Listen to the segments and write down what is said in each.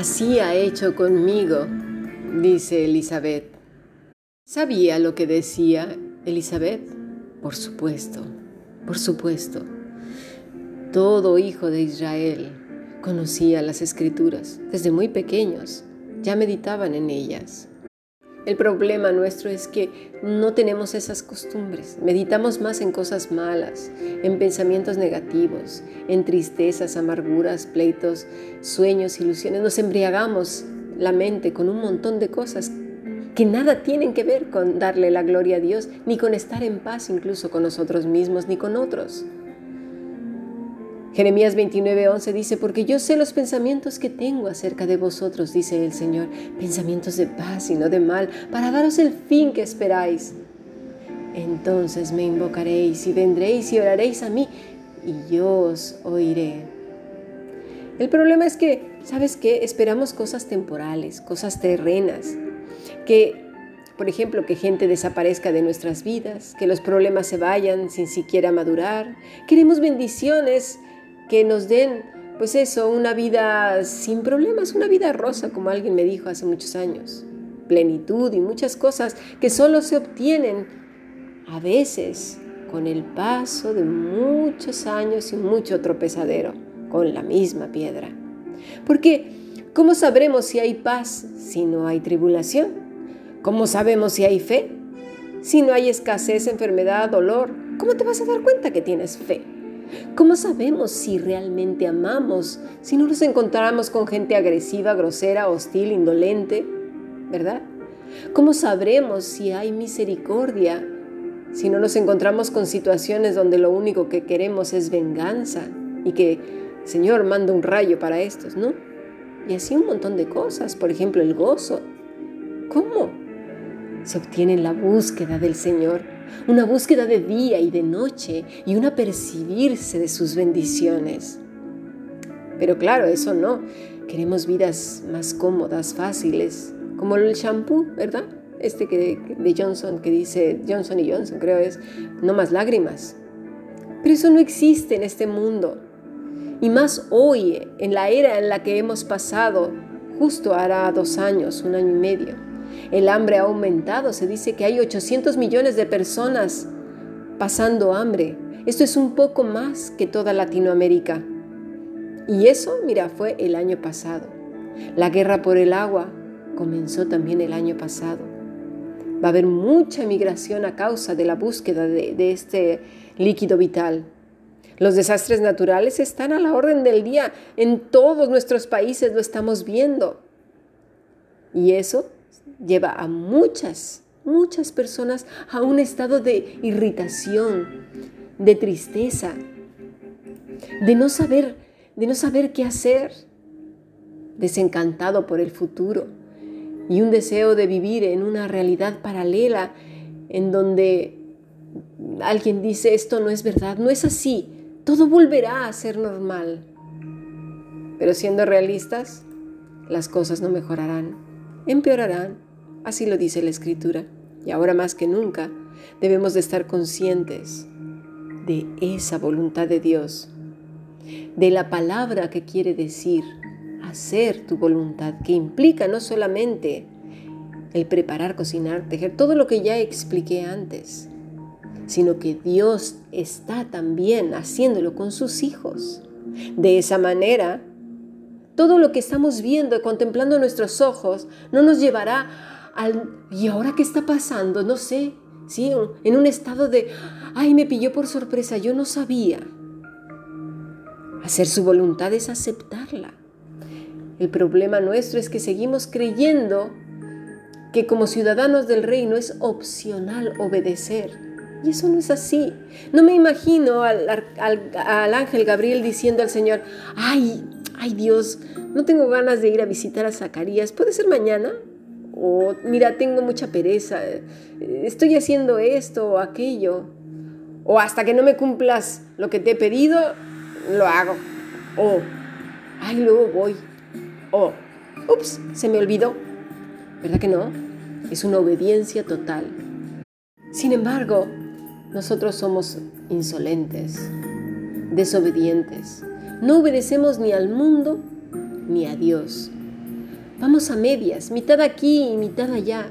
Así ha hecho conmigo, dice Elizabeth. ¿Sabía lo que decía Elizabeth? Por supuesto, por supuesto. Todo hijo de Israel conocía las escrituras. Desde muy pequeños ya meditaban en ellas. El problema nuestro es que no tenemos esas costumbres. Meditamos más en cosas malas, en pensamientos negativos, en tristezas, amarguras, pleitos, sueños, ilusiones. Nos embriagamos la mente con un montón de cosas que nada tienen que ver con darle la gloria a Dios, ni con estar en paz incluso con nosotros mismos, ni con otros. Jeremías 29:11 dice, porque yo sé los pensamientos que tengo acerca de vosotros, dice el Señor, pensamientos de paz y no de mal, para daros el fin que esperáis. Entonces me invocaréis y vendréis y oraréis a mí y yo os oiré. El problema es que, ¿sabes qué? Esperamos cosas temporales, cosas terrenas, que por ejemplo, que gente desaparezca de nuestras vidas, que los problemas se vayan sin siquiera madurar. Queremos bendiciones que nos den, pues eso, una vida sin problemas, una vida rosa, como alguien me dijo hace muchos años. Plenitud y muchas cosas que solo se obtienen a veces con el paso de muchos años y mucho tropezadero con la misma piedra. Porque, ¿cómo sabremos si hay paz si no hay tribulación? ¿Cómo sabemos si hay fe? Si no hay escasez, enfermedad, dolor, ¿cómo te vas a dar cuenta que tienes fe? ¿Cómo sabemos si realmente amamos si no nos encontramos con gente agresiva, grosera, hostil, indolente? ¿Verdad? ¿Cómo sabremos si hay misericordia si no nos encontramos con situaciones donde lo único que queremos es venganza y que, Señor, manda un rayo para estos, ¿no? Y así un montón de cosas, por ejemplo, el gozo. ¿Cómo? Se obtiene en la búsqueda del Señor una búsqueda de día y de noche y un apercibirse de sus bendiciones. Pero claro, eso no. Queremos vidas más cómodas, fáciles, como el shampoo, ¿verdad? Este que de Johnson que dice Johnson y Johnson, creo es, no más lágrimas. Pero eso no existe en este mundo. Y más hoy, en la era en la que hemos pasado, justo hará dos años, un año y medio. El hambre ha aumentado, se dice que hay 800 millones de personas pasando hambre. Esto es un poco más que toda Latinoamérica. Y eso, mira, fue el año pasado. La guerra por el agua comenzó también el año pasado. Va a haber mucha migración a causa de la búsqueda de, de este líquido vital. Los desastres naturales están a la orden del día. En todos nuestros países lo estamos viendo. Y eso lleva a muchas, muchas personas a un estado de irritación, de tristeza, de no saber, de no saber qué hacer, desencantado por el futuro y un deseo de vivir en una realidad paralela en donde alguien dice esto no es verdad, no es así, todo volverá a ser normal. Pero siendo realistas, las cosas no mejorarán, empeorarán Así lo dice la Escritura. Y ahora más que nunca debemos de estar conscientes de esa voluntad de Dios, de la palabra que quiere decir hacer tu voluntad, que implica no solamente el preparar, cocinar, tejer, todo lo que ya expliqué antes, sino que Dios está también haciéndolo con sus hijos. De esa manera, todo lo que estamos viendo, contemplando nuestros ojos, no nos llevará ¿y ahora qué está pasando? No sé, ¿sí? En un estado de, ay, me pilló por sorpresa, yo no sabía. Hacer su voluntad es aceptarla. El problema nuestro es que seguimos creyendo que como ciudadanos del reino es opcional obedecer. Y eso no es así. No me imagino al, al, ángel Gabriel diciendo al Señor, ay, ay Dios, no tengo ganas de ir a visitar a Zacarías, ¿puede ser mañana? O mira, tengo mucha pereza, estoy haciendo esto o aquello, o hasta que no me cumplas lo que te he pedido, lo hago, o, ay, luego voy, o, ups, se me olvidó, ¿verdad que no? Es una obediencia total. Sin embargo, nosotros somos insolentes, desobedientes, no obedecemos ni al mundo ni a Dios. Vamos a medias, mitad aquí y mitad allá.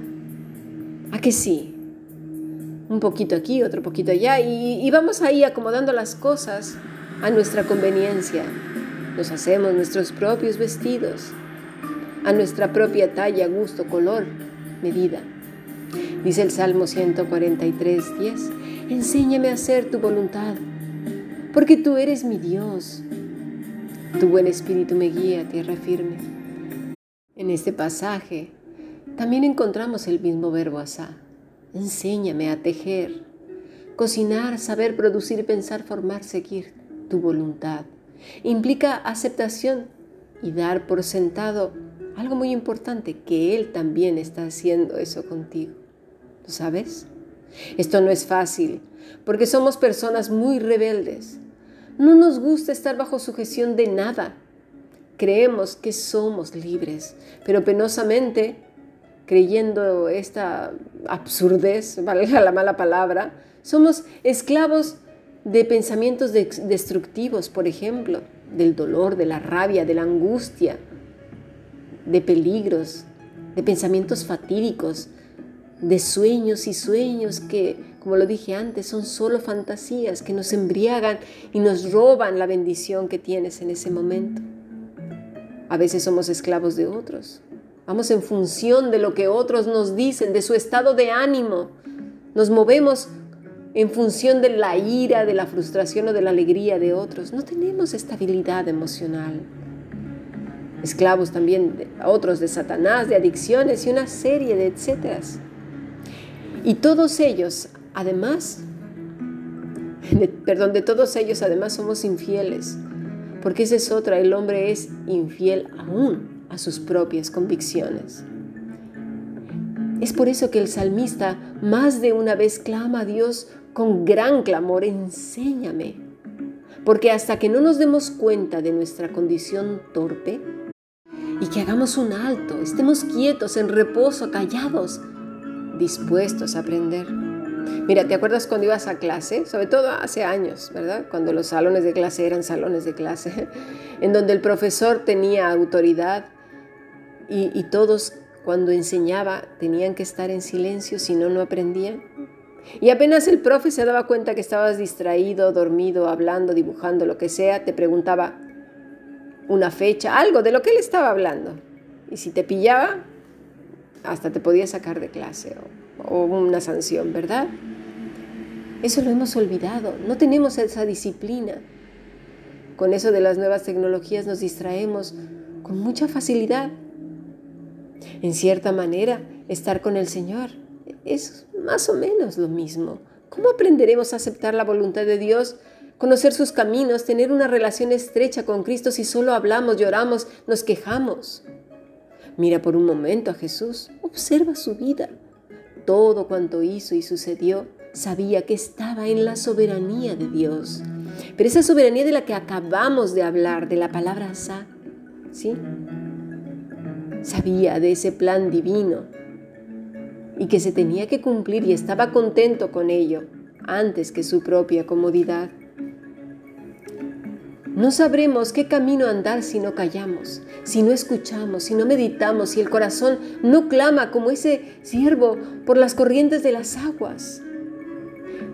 ¿A que sí? Un poquito aquí, otro poquito allá, y, vamos ahí acomodando las cosas a nuestra conveniencia. Nos hacemos nuestros propios vestidos, a nuestra propia talla, gusto, color, medida. Dice el Salmo 143, 10, enséñame a hacer tu voluntad, porque tú eres mi Dios. Tu buen espíritu me guía a tierra firme. En este pasaje también encontramos el mismo verbo asá. Enséñame a tejer, cocinar, saber producir, pensar, formar, seguir tu voluntad. Implica aceptación y dar por sentado algo muy importante, que Él también está haciendo eso contigo. ¿Tú sabes? Esto no es fácil, porque somos personas muy rebeldes. No nos gusta estar bajo sujeción de nada. Creemos que somos libres, pero penosamente, creyendo esta absurdez, valga la mala palabra, somos esclavos de pensamientos destructivos, por ejemplo, del dolor, de la rabia, de la angustia, de peligros, de pensamientos fatídicos, de sueños y sueños que, como lo dije antes, son solo fantasías que nos embriagan y nos roban la bendición que tienes en ese momento. A veces somos esclavos de otros. Vamos en función de lo que otros nos dicen, de su estado de ánimo. Nos movemos en función de la ira, de la frustración o de la alegría de otros. No tenemos estabilidad emocional esclavos también de, otros de Satanás, de adicciones y una serie de etcéteras. Y todos ellos, además, perdón, de todos ellos además somos infieles, porque esa es otra, el hombre es infiel aún a sus propias convicciones. Es por eso que el salmista más de una vez clama a Dios con gran clamor, enséñame, porque hasta que no nos demos cuenta de nuestra condición torpe, y que hagamos un alto, estemos quietos, en reposo, callados, dispuestos a aprender. Mira, ¿te acuerdas cuando ibas a clase? Sobre todo hace años, ¿verdad? Cuando los salones de clase eran salones de clase, en donde el profesor tenía autoridad y, todos cuando enseñaba tenían que estar en silencio, si no, no aprendían. Y apenas el profe se daba cuenta que estabas distraído, dormido, hablando, dibujando, lo que sea, te preguntaba, una fecha, algo de lo que él estaba hablando. Y si te pillaba, hasta te podía sacar de clase o una sanción, ¿verdad? Eso lo hemos olvidado, no tenemos esa disciplina. Con eso de las nuevas tecnologías nos distraemos con mucha facilidad. En cierta manera, estar con el Señor es más o menos lo mismo. ¿Cómo aprenderemos a aceptar la voluntad de Dios conocer sus caminos, tener una relación estrecha con Cristo si solo hablamos, lloramos, nos quejamos. Mira por un momento a Jesús, observa su vida. Todo cuanto hizo y sucedió, sabía que estaba en la soberanía de Dios. Pero esa soberanía de la que acabamos de hablar, de la palabra sa, ¿sí? Sabía de ese plan divino y que se tenía que cumplir y estaba contento con ello antes que su propia comodidad. No sabremos qué camino andar si no callamos, si no escuchamos, si no meditamos, si el corazón no clama como ese siervo por las corrientes de las aguas.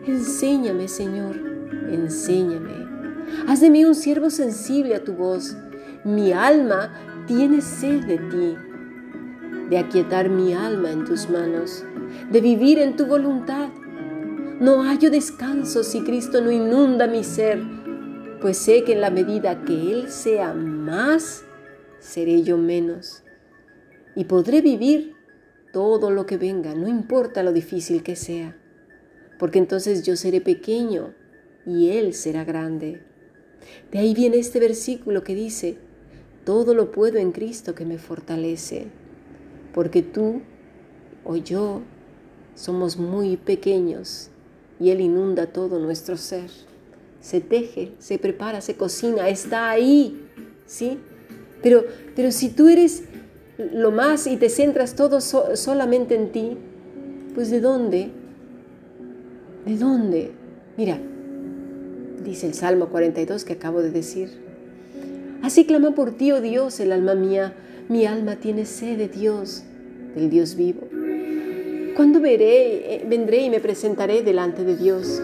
Enséñame, Señor, enséñame. Haz de mí un siervo sensible a tu voz. Mi alma tiene sed de ti, de aquietar mi alma en tus manos, de vivir en tu voluntad. No hallo descanso si Cristo no inunda mi ser pues sé que en la medida que Él sea más, seré yo menos. Y podré vivir todo lo que venga, no importa lo difícil que sea, porque entonces yo seré pequeño y Él será grande. De ahí viene este versículo que dice, todo lo puedo en Cristo que me fortalece, porque tú o yo somos muy pequeños y Él inunda todo nuestro ser se teje, se prepara, se cocina, está ahí, ¿sí? Pero, pero si tú eres lo más y te centras todo solamente en ti, pues ¿de dónde? ¿De dónde? Mira, dice el Salmo 42 que acabo de decir. Así clama por ti, oh Dios, el alma mía. Mi alma tiene sed de Dios, del Dios vivo. ¿Cuándo veré, eh, vendré y me presentaré delante de Dios?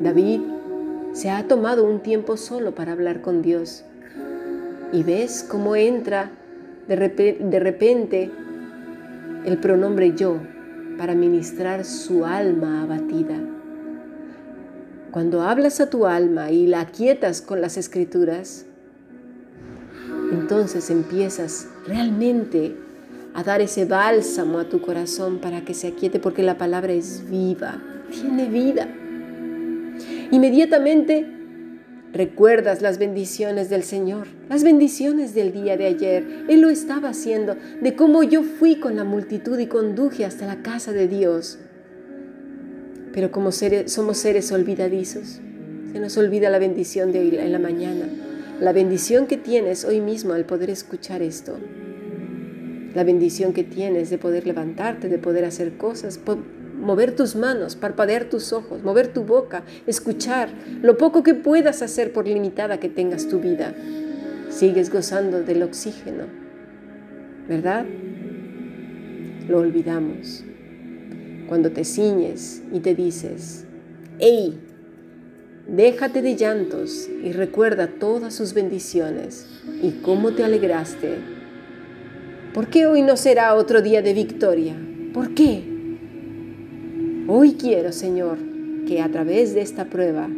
David se ha tomado un tiempo solo para hablar con Dios. Y ves cómo entra de, repente el pronombre yo para ministrar su alma abatida. Cuando hablas a tu alma y la quietas con las escrituras, entonces empiezas realmente a dar ese bálsamo a tu corazón para que se aquiete porque la palabra es viva, tiene vida. Inmediatamente recuerdas las bendiciones del Señor, las bendiciones del día de ayer. Él lo estaba haciendo, de cómo yo fui con la multitud y conduje hasta la casa de Dios. Pero como somos seres olvidadizos, se nos olvida la bendición de hoy en la mañana, la bendición que tienes hoy mismo al poder escuchar esto, la bendición que tienes de poder levantarte, de poder hacer cosas, mover tus manos, parpadear tus ojos, mover tu boca, escuchar lo poco que puedas hacer por limitada que tengas tu vida. Sigues gozando del oxígeno, ¿verdad? Lo olvidamos cuando te ciñes y te dices, ¡Ey! Déjate de llantos y recuerda todas sus bendiciones y cómo te alegraste. ¿Por qué hoy no será otro día de victoria? ¿Por qué? Hoy quiero, Señor, que a través de esta prueba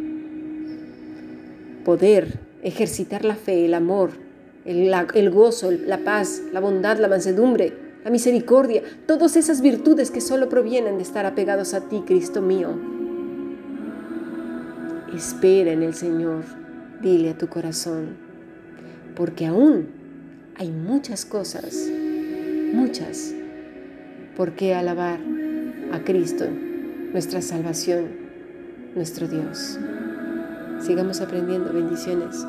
poder ejercitar la fe, el amor, el, gozo, la paz, la bondad, la mansedumbre, la misericordia, todas esas virtudes que solo provienen de estar apegados a ti, Cristo mío. Espera en el Señor, dile a tu corazón, porque aún hay muchas cosas, muchas, por qué alabar a Cristo, nuestra salvación, nuestro Dios. Sigamos aprendiendo bendiciones.